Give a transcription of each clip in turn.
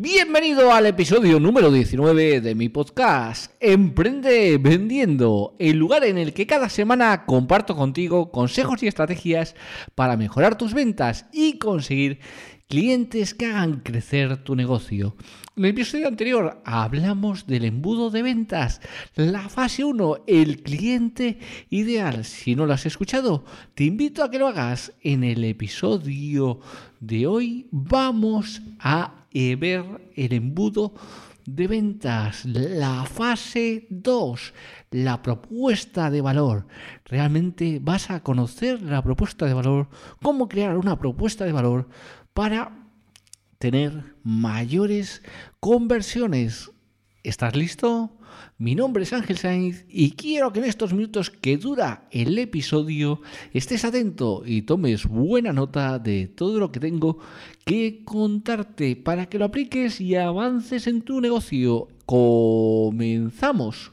Bienvenido al episodio número 19 de mi podcast Emprende Vendiendo, el lugar en el que cada semana comparto contigo consejos y estrategias para mejorar tus ventas y conseguir clientes que hagan crecer tu negocio. En el episodio anterior hablamos del embudo de ventas, la fase 1, el cliente ideal. Si no lo has escuchado, te invito a que lo hagas. En el episodio de hoy vamos a ver el embudo de ventas, la fase 2, la propuesta de valor. Realmente vas a conocer la propuesta de valor, cómo crear una propuesta de valor para tener mayores conversiones. ¿Estás listo? Mi nombre es Ángel Sainz y quiero que en estos minutos que dura el episodio estés atento y tomes buena nota de todo lo que tengo que contarte para que lo apliques y avances en tu negocio. Comenzamos.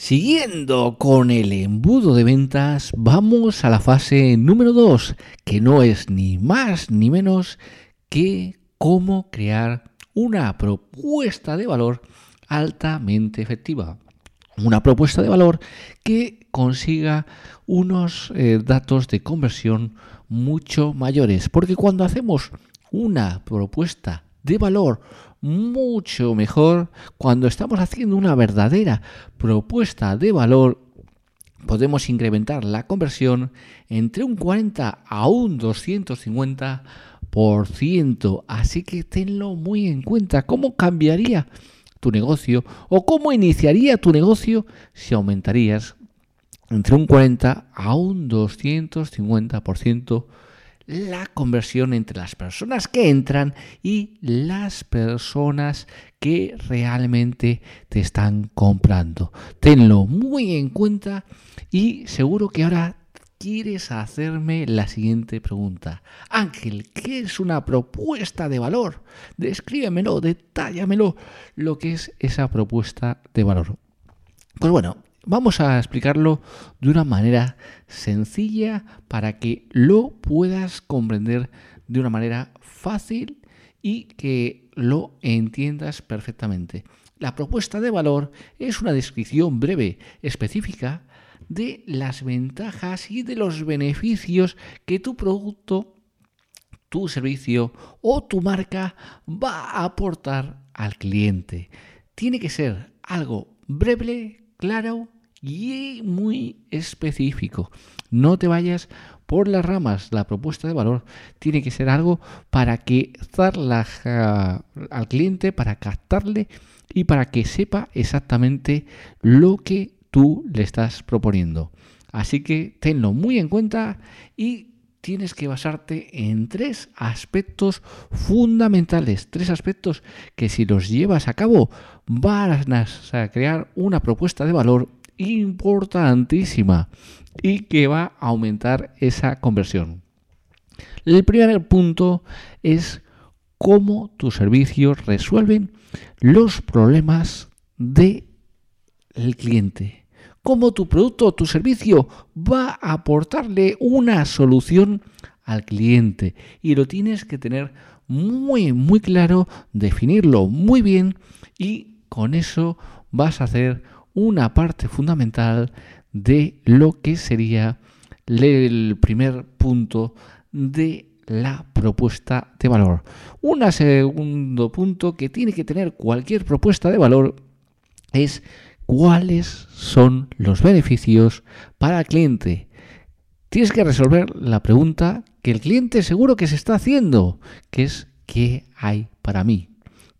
Siguiendo con el embudo de ventas, vamos a la fase número 2, que no es ni más ni menos que cómo crear una propuesta de valor altamente efectiva. Una propuesta de valor que consiga unos eh, datos de conversión mucho mayores. Porque cuando hacemos una propuesta de valor mucho mejor cuando estamos haciendo una verdadera propuesta de valor. Podemos incrementar la conversión entre un 40 a un 250%. Así que tenlo muy en cuenta. ¿Cómo cambiaría tu negocio o cómo iniciaría tu negocio si aumentarías entre un 40 a un 250% la conversión entre las personas que entran y las personas que realmente te están comprando. Tenlo muy en cuenta y seguro que ahora quieres hacerme la siguiente pregunta. Ángel, ¿qué es una propuesta de valor? Descríbemelo, detállamelo lo que es esa propuesta de valor. Pues bueno, Vamos a explicarlo de una manera sencilla para que lo puedas comprender de una manera fácil y que lo entiendas perfectamente. La propuesta de valor es una descripción breve, específica, de las ventajas y de los beneficios que tu producto, tu servicio o tu marca va a aportar al cliente. Tiene que ser algo breve, claro y muy específico. No te vayas por las ramas. La propuesta de valor tiene que ser algo para que darla al cliente, para captarle y para que sepa exactamente lo que tú le estás proponiendo. Así que tenlo muy en cuenta y tienes que basarte en tres aspectos fundamentales, tres aspectos que si los llevas a cabo vas a crear una propuesta de valor importantísima y que va a aumentar esa conversión. El primer punto es cómo tus servicios resuelven los problemas del cliente. Cómo tu producto o tu servicio va a aportarle una solución al cliente. Y lo tienes que tener muy, muy claro, definirlo muy bien y con eso vas a hacer una parte fundamental de lo que sería el primer punto de la propuesta de valor. Un segundo punto que tiene que tener cualquier propuesta de valor es cuáles son los beneficios para el cliente. Tienes que resolver la pregunta que el cliente seguro que se está haciendo, que es ¿qué hay para mí?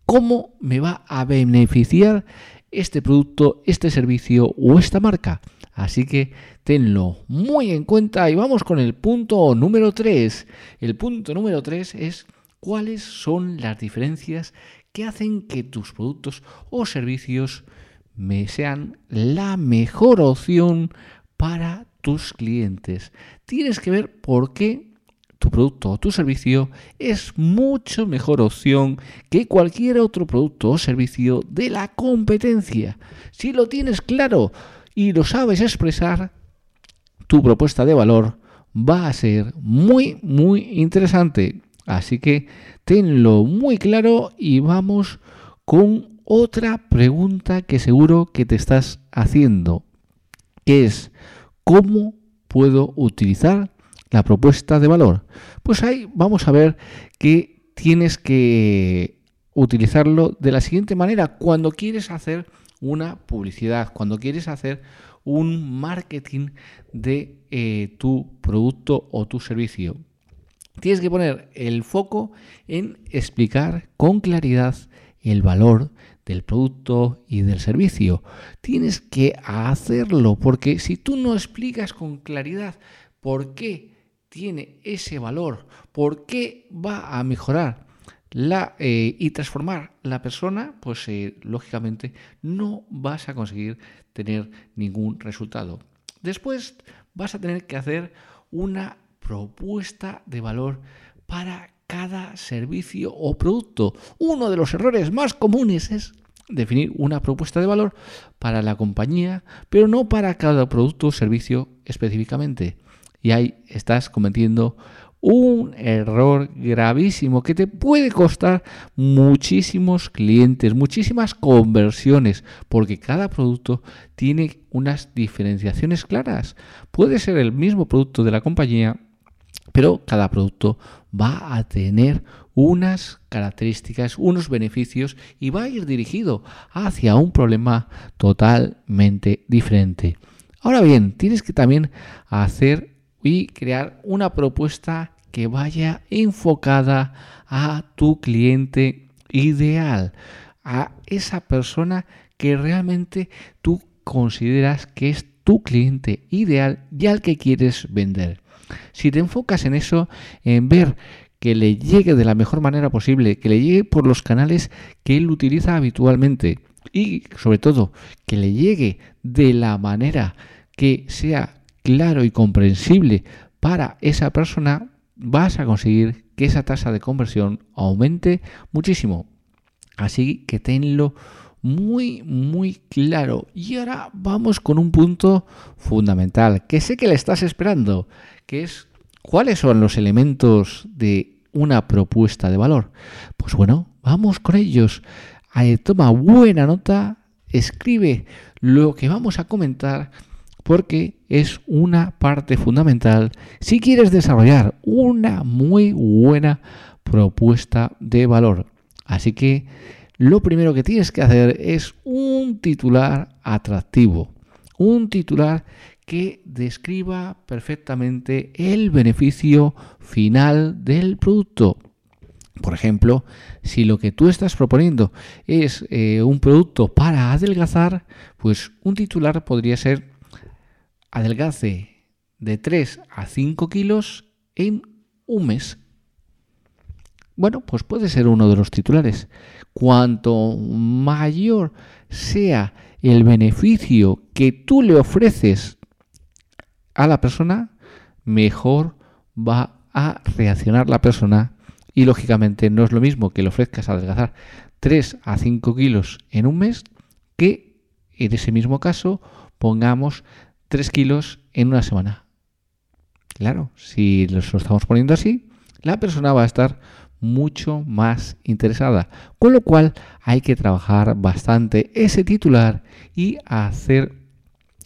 ¿Cómo me va a beneficiar este producto, este servicio o esta marca? Así que tenlo muy en cuenta y vamos con el punto número 3. El punto número 3 es cuáles son las diferencias que hacen que tus productos o servicios sean la mejor opción para tus clientes. Tienes que ver por qué tu producto o tu servicio es mucho mejor opción que cualquier otro producto o servicio de la competencia. Si lo tienes claro, y lo sabes expresar, tu propuesta de valor va a ser muy, muy interesante. Así que tenlo muy claro y vamos con otra pregunta que seguro que te estás haciendo, que es ¿cómo puedo utilizar la propuesta de valor? Pues ahí vamos a ver que tienes que utilizarlo de la siguiente manera cuando quieres hacer una publicidad, cuando quieres hacer un marketing de eh, tu producto o tu servicio. Tienes que poner el foco en explicar con claridad el valor del producto y del servicio. Tienes que hacerlo porque si tú no explicas con claridad por qué tiene ese valor, por qué va a mejorar la, eh, y transformar la persona, pues eh, lógicamente no vas a conseguir tener ningún resultado. Después vas a tener que hacer una propuesta de valor para cada servicio o producto. Uno de los errores más comunes es definir una propuesta de valor para la compañía, pero no para cada producto o servicio específicamente. Y ahí estás cometiendo un error gravísimo que te puede costar muchísimos clientes, muchísimas conversiones, porque cada producto tiene unas diferenciaciones claras. Puede ser el mismo producto de la compañía, pero cada producto va a tener unas características, unos beneficios y va a ir dirigido hacia un problema totalmente diferente. Ahora bien, tienes que también hacer y crear una propuesta que vaya enfocada a tu cliente ideal, a esa persona que realmente tú consideras que es tu cliente ideal y al que quieres vender. Si te enfocas en eso, en ver que le llegue de la mejor manera posible, que le llegue por los canales que él utiliza habitualmente y sobre todo que le llegue de la manera que sea claro y comprensible para esa persona, vas a conseguir que esa tasa de conversión aumente muchísimo. Así que tenlo muy, muy claro. Y ahora vamos con un punto fundamental, que sé que le estás esperando, que es cuáles son los elementos de una propuesta de valor. Pues bueno, vamos con ellos. toma buena nota, escribe lo que vamos a comentar porque es una parte fundamental si quieres desarrollar una muy buena propuesta de valor. Así que lo primero que tienes que hacer es un titular atractivo, un titular que describa perfectamente el beneficio final del producto. Por ejemplo, si lo que tú estás proponiendo es eh, un producto para adelgazar, pues un titular podría ser adelgace de 3 a 5 kilos en un mes. Bueno, pues puede ser uno de los titulares. Cuanto mayor sea el beneficio que tú le ofreces a la persona, mejor va a reaccionar la persona Y lógicamente no es lo mismo que le ofrezcas adelgazar 3 a 5 kilos en un mes que en ese mismo caso pongamos 3 kilos en una semana. Claro, si lo estamos poniendo así, la persona va a estar mucho más interesada. Con lo cual hay que trabajar bastante ese titular y hacer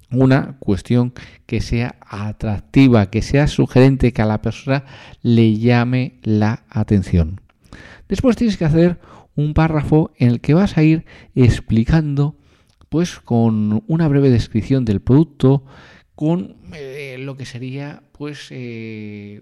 una cuestión que sea atractiva, que sea sugerente, que a la persona le llame la atención. Después tienes que hacer un párrafo en el que vas a ir explicando, pues con una breve descripción del producto, con eh, lo que sería, pues, eh,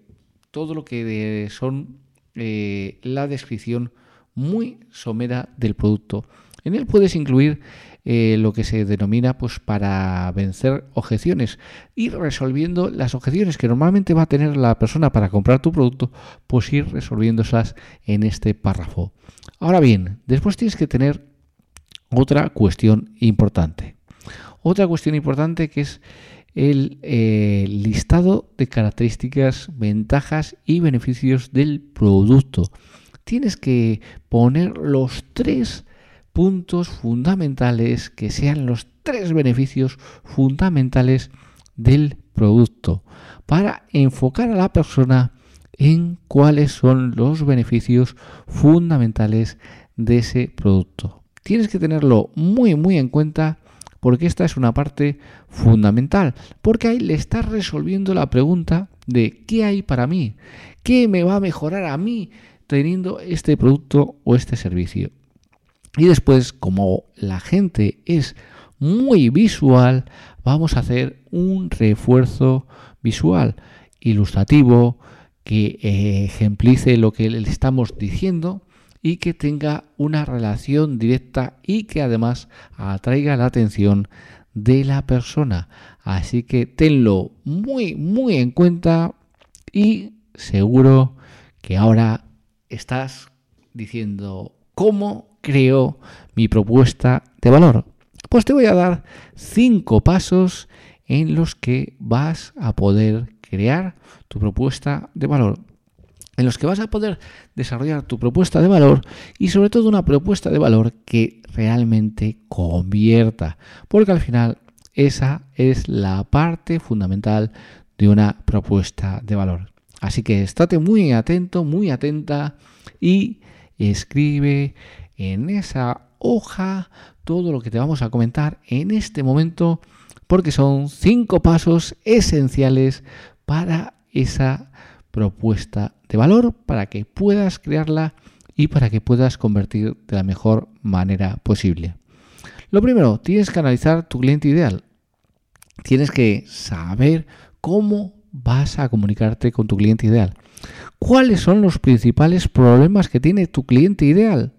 todo lo que son eh, la descripción muy somera del producto. En él puedes incluir lo que se denomina pues para vencer objeciones, ir resolviendo las objeciones que normalmente va a tener la persona para comprar tu producto, pues ir resolviéndolas en este párrafo. Ahora bien, después tienes que tener otra cuestión importante. Otra cuestión importante que es el eh, listado de características, ventajas y beneficios del producto. Tienes que poner los tres puntos fundamentales que sean los tres beneficios fundamentales del producto para enfocar a la persona en cuáles son los beneficios fundamentales de ese producto. Tienes que tenerlo muy muy en cuenta porque esta es una parte fundamental, porque ahí le estás resolviendo la pregunta de ¿qué hay para mí? ¿Qué me va a mejorar a mí teniendo este producto o este servicio? Y después, como la gente es muy visual, vamos a hacer un refuerzo visual ilustrativo que eh, ejemplice lo que le estamos diciendo y que tenga una relación directa y que además atraiga la atención de la persona. Así que tenlo muy, muy en cuenta y seguro que ahora estás diciendo cómo creo mi propuesta de valor. Pues te voy a dar cinco pasos en los que vas a poder crear tu propuesta de valor en los que vas a poder desarrollar tu propuesta de valor y sobre todo una propuesta de valor que realmente convierta, porque al final esa es la parte fundamental de una propuesta de valor. Así que estate muy atento, muy atenta y escribe en esa hoja todo lo que te vamos a comentar en este momento porque son cinco pasos esenciales para esa propuesta de valor para que puedas crearla y para que puedas convertir de la mejor manera posible. Lo primero, tienes que analizar tu cliente ideal. Tienes que saber cómo vas a comunicarte con tu cliente ideal. ¿Cuáles son los principales problemas que tiene tu cliente ideal?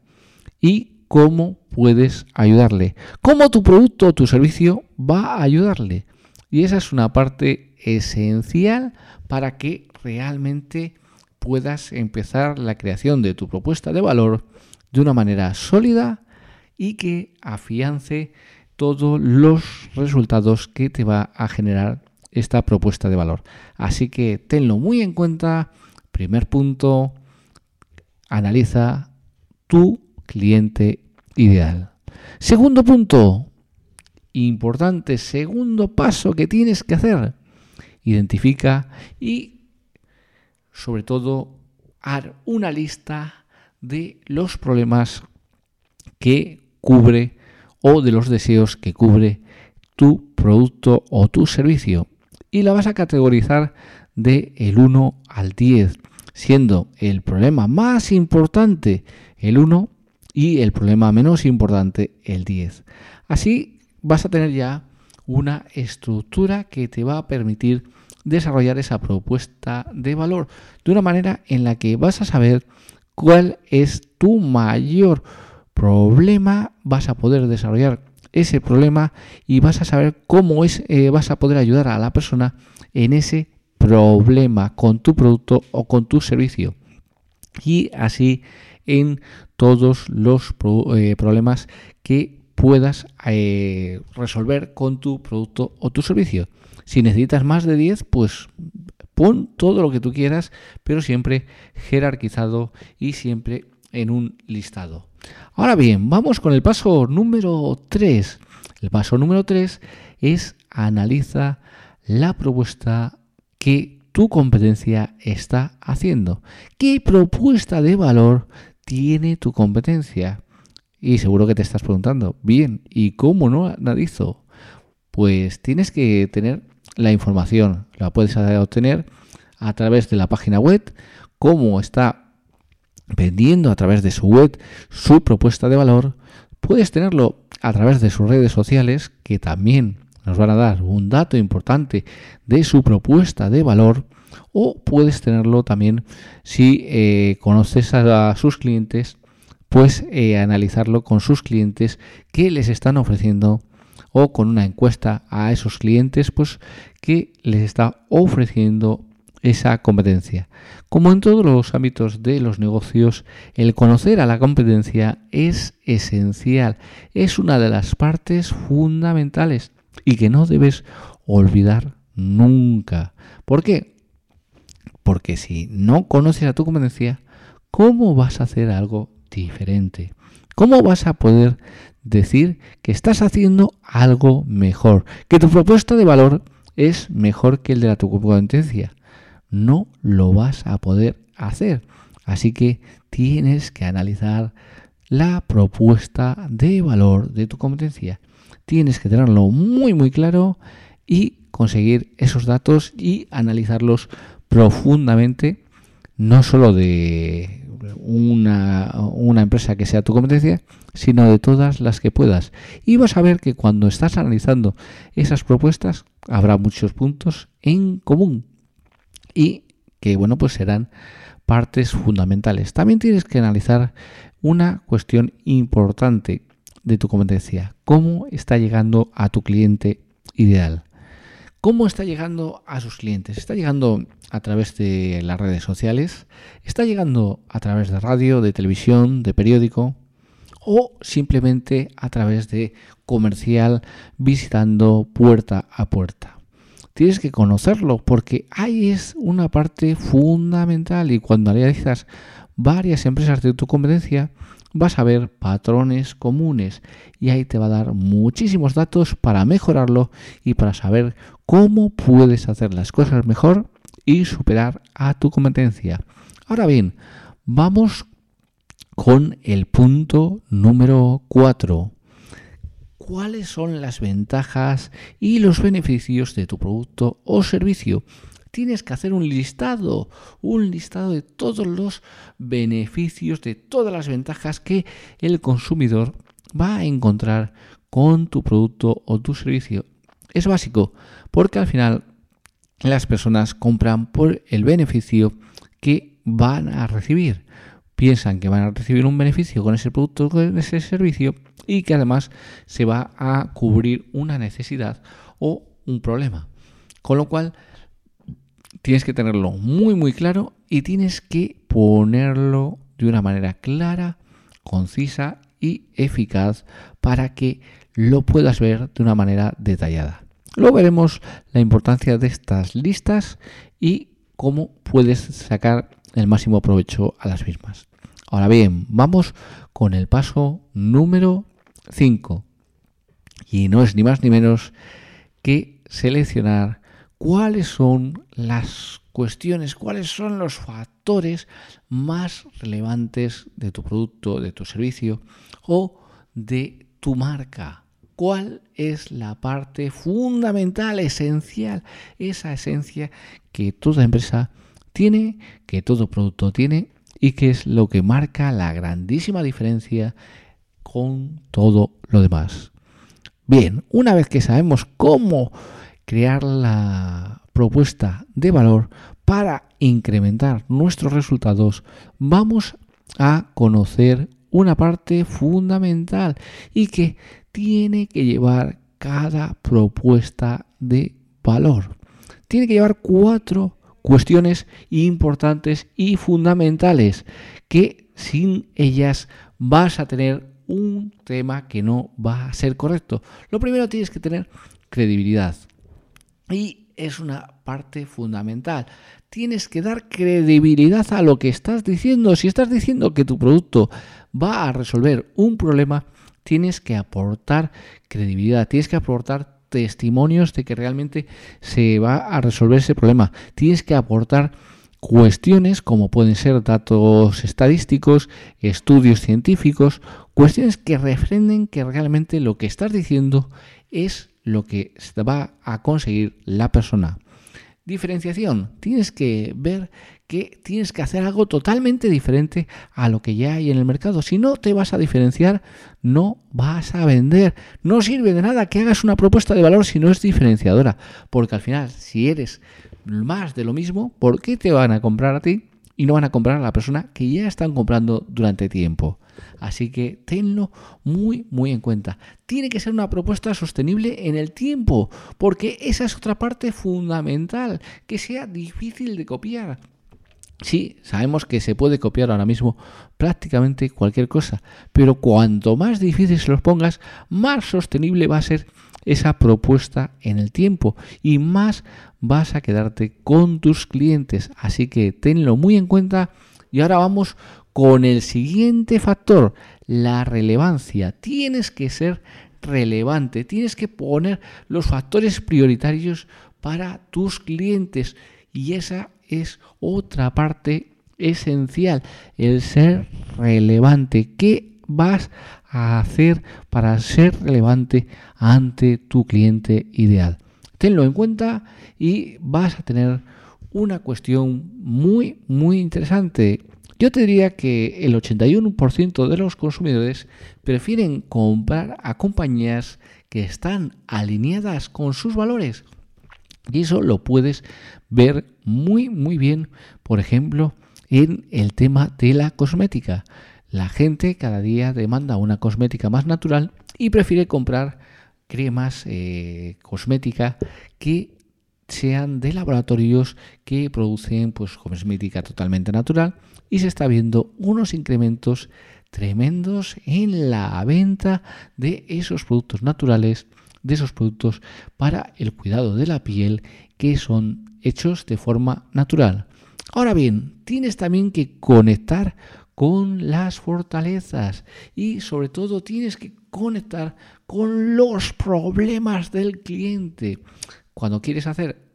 Y cómo puedes ayudarle. ¿Cómo tu producto o tu servicio va a ayudarle? Y esa es una parte esencial para que realmente puedas empezar la creación de tu propuesta de valor de una manera sólida y que afiance todos los resultados que te va a generar esta propuesta de valor. Así que tenlo muy en cuenta. Primer punto, analiza tu cliente ideal. Segundo punto, importante, segundo paso que tienes que hacer, identifica y sobre todo, dar una lista de los problemas que cubre o de los deseos que cubre tu producto o tu servicio. Y la vas a categorizar de el 1 al 10, siendo el problema más importante el 1 y el problema menos importante el 10. Así vas a tener ya una estructura que te va a permitir desarrollar esa propuesta de valor de una manera en la que vas a saber cuál es tu mayor problema, vas a poder desarrollar ese problema y vas a saber cómo es, eh, vas a poder ayudar a la persona en ese problema con tu producto o con tu servicio. Y así en todos los eh, problemas que puedas eh, resolver con tu producto o tu servicio. Si necesitas más de 10, pues Pon todo lo que tú quieras, pero siempre jerarquizado y siempre en un listado. Ahora bien, vamos con el paso número 3. El paso número 3 es analiza la propuesta que tu competencia está haciendo. ¿Qué propuesta de valor tiene tu competencia? Y seguro que te estás preguntando, bien, ¿y cómo no analizo? Pues tienes que tener la información, la puedes obtener a través de la página web, cómo está vendiendo a través de su web su propuesta de valor, puedes tenerlo a través de sus redes sociales, que también nos van a dar un dato importante de su propuesta de valor o puedes tenerlo también si eh, conoces a, sus clientes, pues analizarlo con sus clientes que les están ofreciendo o con una encuesta a esos clientes, pues que les está ofreciendo esa competencia. Como en todos los ámbitos de los negocios, el conocer a la competencia es esencial, es una de las partes fundamentales y que no debes olvidar nunca. ¿Por qué? Porque si no conoces a tu competencia, ¿cómo vas a hacer algo diferente? ¿Cómo vas a poder decir que estás haciendo algo mejor? Que tu propuesta de valor es mejor que el de la tu competencia. No lo vas a poder hacer. Así que tienes que analizar la propuesta de valor de tu competencia tienes que tenerlo muy muy claro y conseguir esos datos y analizarlos profundamente, no solo de una, una, empresa que sea tu competencia, sino de todas las que puedas. Y vas a ver que cuando estás analizando esas propuestas habrá muchos puntos en común y que bueno pues serán partes fundamentales. También tienes que analizar una cuestión importante de tu competencia. ¿Cómo está llegando a tu cliente ideal? ¿Cómo está llegando a sus clientes? ¿Está llegando a través de las redes sociales? ¿Está llegando a través de radio, de televisión, de periódico? ¿O simplemente a través de comercial visitando puerta a puerta? Tienes que conocerlo porque ahí es una parte fundamental y cuando analizas varias empresas de tu competencia, vas a ver patrones comunes y ahí te va a dar muchísimos datos para mejorarlo y para saber cómo puedes hacer las cosas mejor y superar a tu competencia. Ahora bien, vamos con el punto número 4. ¿Cuáles son las ventajas y los beneficios de tu producto o servicio? Tienes que hacer un listado, un listado de todos los beneficios, de todas las ventajas que el consumidor va a encontrar con tu producto o tu servicio. Es básico, porque al final las personas compran por el beneficio que van a recibir. Piensan que van a recibir un beneficio con ese producto, con ese servicio y que además se va a cubrir una necesidad o un problema. Con lo cual, tienes que tenerlo muy muy claro y tienes que ponerlo de una manera clara, concisa y eficaz para que lo puedas ver de una manera detallada. Luego veremos la importancia de estas listas y cómo puedes sacar el máximo provecho a las mismas. Ahora bien, vamos con el paso número 5. Y no es ni más ni menos que seleccionar cuáles son las cuestiones, cuáles son los factores más relevantes de tu producto, de tu servicio o de tu marca. ¿Cuál es la parte fundamental, esencial, esa esencia que toda empresa tiene, que todo producto tiene y que es lo que marca la grandísima diferencia con todo lo demás? Bien, una vez que sabemos cómo crear la propuesta de valor para incrementar nuestros resultados, vamos a conocer una parte fundamental y que tiene que llevar cada propuesta de valor. Tiene que llevar cuatro cuestiones importantes y fundamentales que sin ellas vas a tener un tema que no va a ser correcto. Lo primero tienes que tener credibilidad. Y es una parte fundamental. Tienes que dar credibilidad a lo que estás diciendo. Si estás diciendo que tu producto va a resolver un problema, tienes que aportar credibilidad, tienes que aportar testimonios de que realmente se va a resolver ese problema. Tienes que aportar cuestiones como pueden ser datos estadísticos, estudios científicos, cuestiones que refrenden que realmente lo que estás diciendo es lo que va a conseguir la persona. Diferenciación. Tienes que ver que tienes que hacer algo totalmente diferente a lo que ya hay en el mercado. Si no te vas a diferenciar, no vas a vender. No sirve de nada que hagas una propuesta de valor si no es diferenciadora. Porque al final, si eres más de lo mismo, ¿por qué te van a comprar a ti y no van a comprar a la persona que ya están comprando durante tiempo? Así que tenlo muy, muy en cuenta. Tiene que ser una propuesta sostenible en el tiempo, porque esa es otra parte fundamental, que sea difícil de copiar. Sí, sabemos que se puede copiar ahora mismo prácticamente cualquier cosa, pero cuanto más difícil se los pongas, más sostenible va a ser esa propuesta en el tiempo y más vas a quedarte con tus clientes. Así que tenlo muy en cuenta y ahora vamos con el siguiente factor, la relevancia. Tienes que ser relevante, tienes que poner los factores prioritarios para tus clientes y esa es otra parte esencial, el ser relevante. ¿Qué vas a hacer para ser relevante ante tu cliente ideal? Tenlo en cuenta y vas a tener una cuestión muy, muy interesante. Yo te diría que el 81% de los consumidores prefieren comprar a compañías que están alineadas con sus valores. Y eso lo puedes ver muy, muy bien, por ejemplo, en el tema de la cosmética. La gente cada día demanda una cosmética más natural y prefiere comprar cremas eh, cosmética que sean de laboratorios que producen pues cosmética totalmente natural y se está viendo unos incrementos tremendos en la venta de esos productos naturales, de esos productos para el cuidado de la piel que son hechos de forma natural. Ahora bien, tienes también que conectar con las fortalezas y sobre todo tienes que conectar con los problemas del cliente. Cuando quieres hacer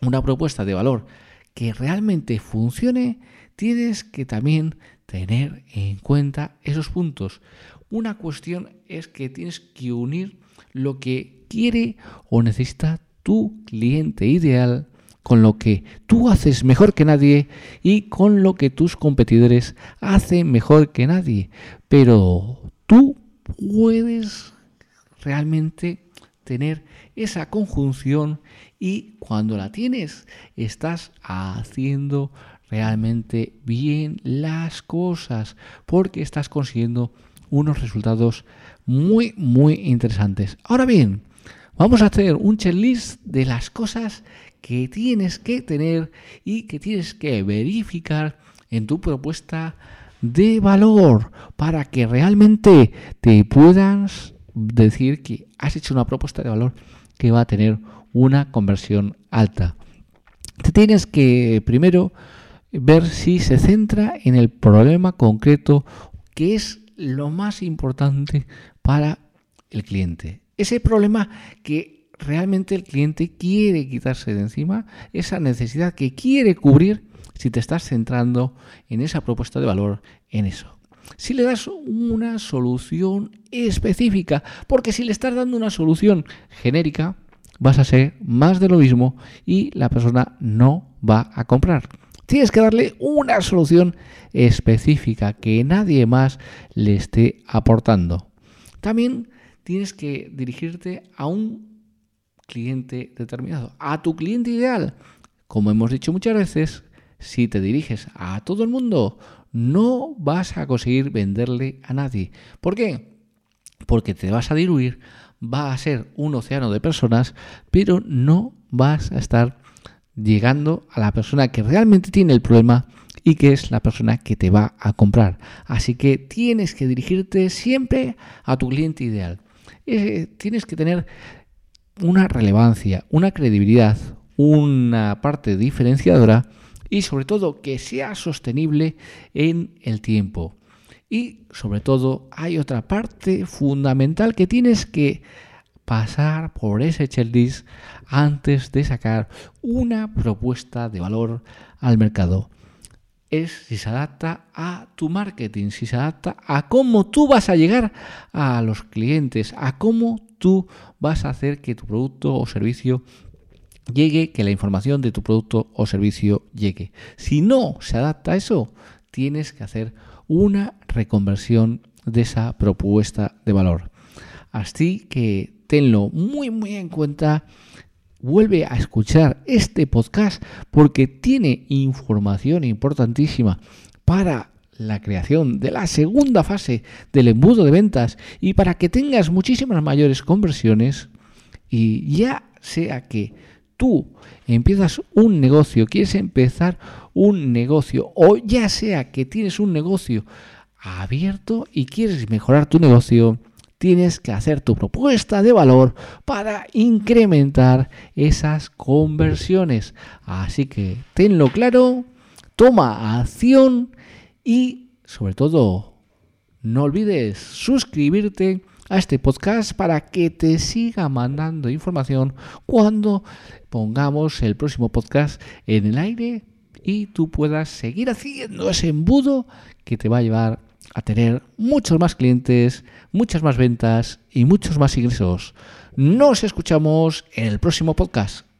una propuesta de valor que realmente funcione, tienes que también tener en cuenta esos puntos. Una cuestión es que tienes que unir lo que quiere o necesita tu cliente ideal con lo que tú haces mejor que nadie y con lo que tus competidores hacen mejor que nadie. Pero tú puedes realmente tener esa conjunción y cuando la tienes estás haciendo realmente bien las cosas porque estás consiguiendo unos resultados muy muy interesantes. Ahora bien, vamos a hacer un checklist de las cosas que tienes que tener y que tienes que verificar en tu propuesta de valor para que realmente te puedas decir que has hecho una propuesta de valor que va a tener una conversión alta. Te tienes que primero ver si se centra en el problema concreto que es lo más importante para el cliente. Ese problema que realmente el cliente quiere quitarse de encima, esa necesidad que quiere cubrir si te estás centrando en esa propuesta de valor, en eso. Si le das una solución específica, porque si le estás dando una solución genérica, vas a ser más de lo mismo y la persona no va a comprar. Tienes que darle una solución específica que nadie más le esté aportando. También tienes que dirigirte a un cliente determinado, a tu cliente ideal. Como hemos dicho muchas veces, si te diriges a todo el mundo, no vas a conseguir venderle a nadie. ¿Por qué? Porque te vas a diluir, va a ser un océano de personas, pero no vas a estar llegando a la persona que realmente tiene el problema y que es la persona que te va a comprar. Así que tienes que dirigirte siempre a tu cliente ideal. Eh, tienes que tener una relevancia, una credibilidad, una parte diferenciadora y sobre todo que sea sostenible en el tiempo. Y sobre todo hay otra parte fundamental que tienes que pasar por ese checklist antes de sacar una propuesta de valor al mercado. Es si se adapta a tu marketing, si se adapta a cómo tú vas a llegar a los clientes, a cómo tú vas a hacer que tu producto o servicio llegue, que la información de tu producto o servicio llegue. Si no se adapta a eso, tienes que hacer una reconversión de esa propuesta de valor. Así que tenlo muy muy en cuenta. Vuelve a escuchar este podcast porque tiene información importantísima para la creación de la segunda fase del embudo de ventas y para que tengas muchísimas mayores conversiones y ya sea que tú empiezas un negocio, quieres empezar un negocio o ya sea que tienes un negocio abierto y quieres mejorar tu negocio, tienes que hacer tu propuesta de valor para incrementar esas conversiones. Así que tenlo claro, toma acción y sobre todo no olvides suscribirte a este podcast para que te siga mandando información cuando pongamos el próximo podcast en el aire y tú puedas seguir haciendo ese embudo que te va a llevar a tener muchos más clientes, muchas más ventas y muchos más ingresos. Nos escuchamos en el próximo podcast.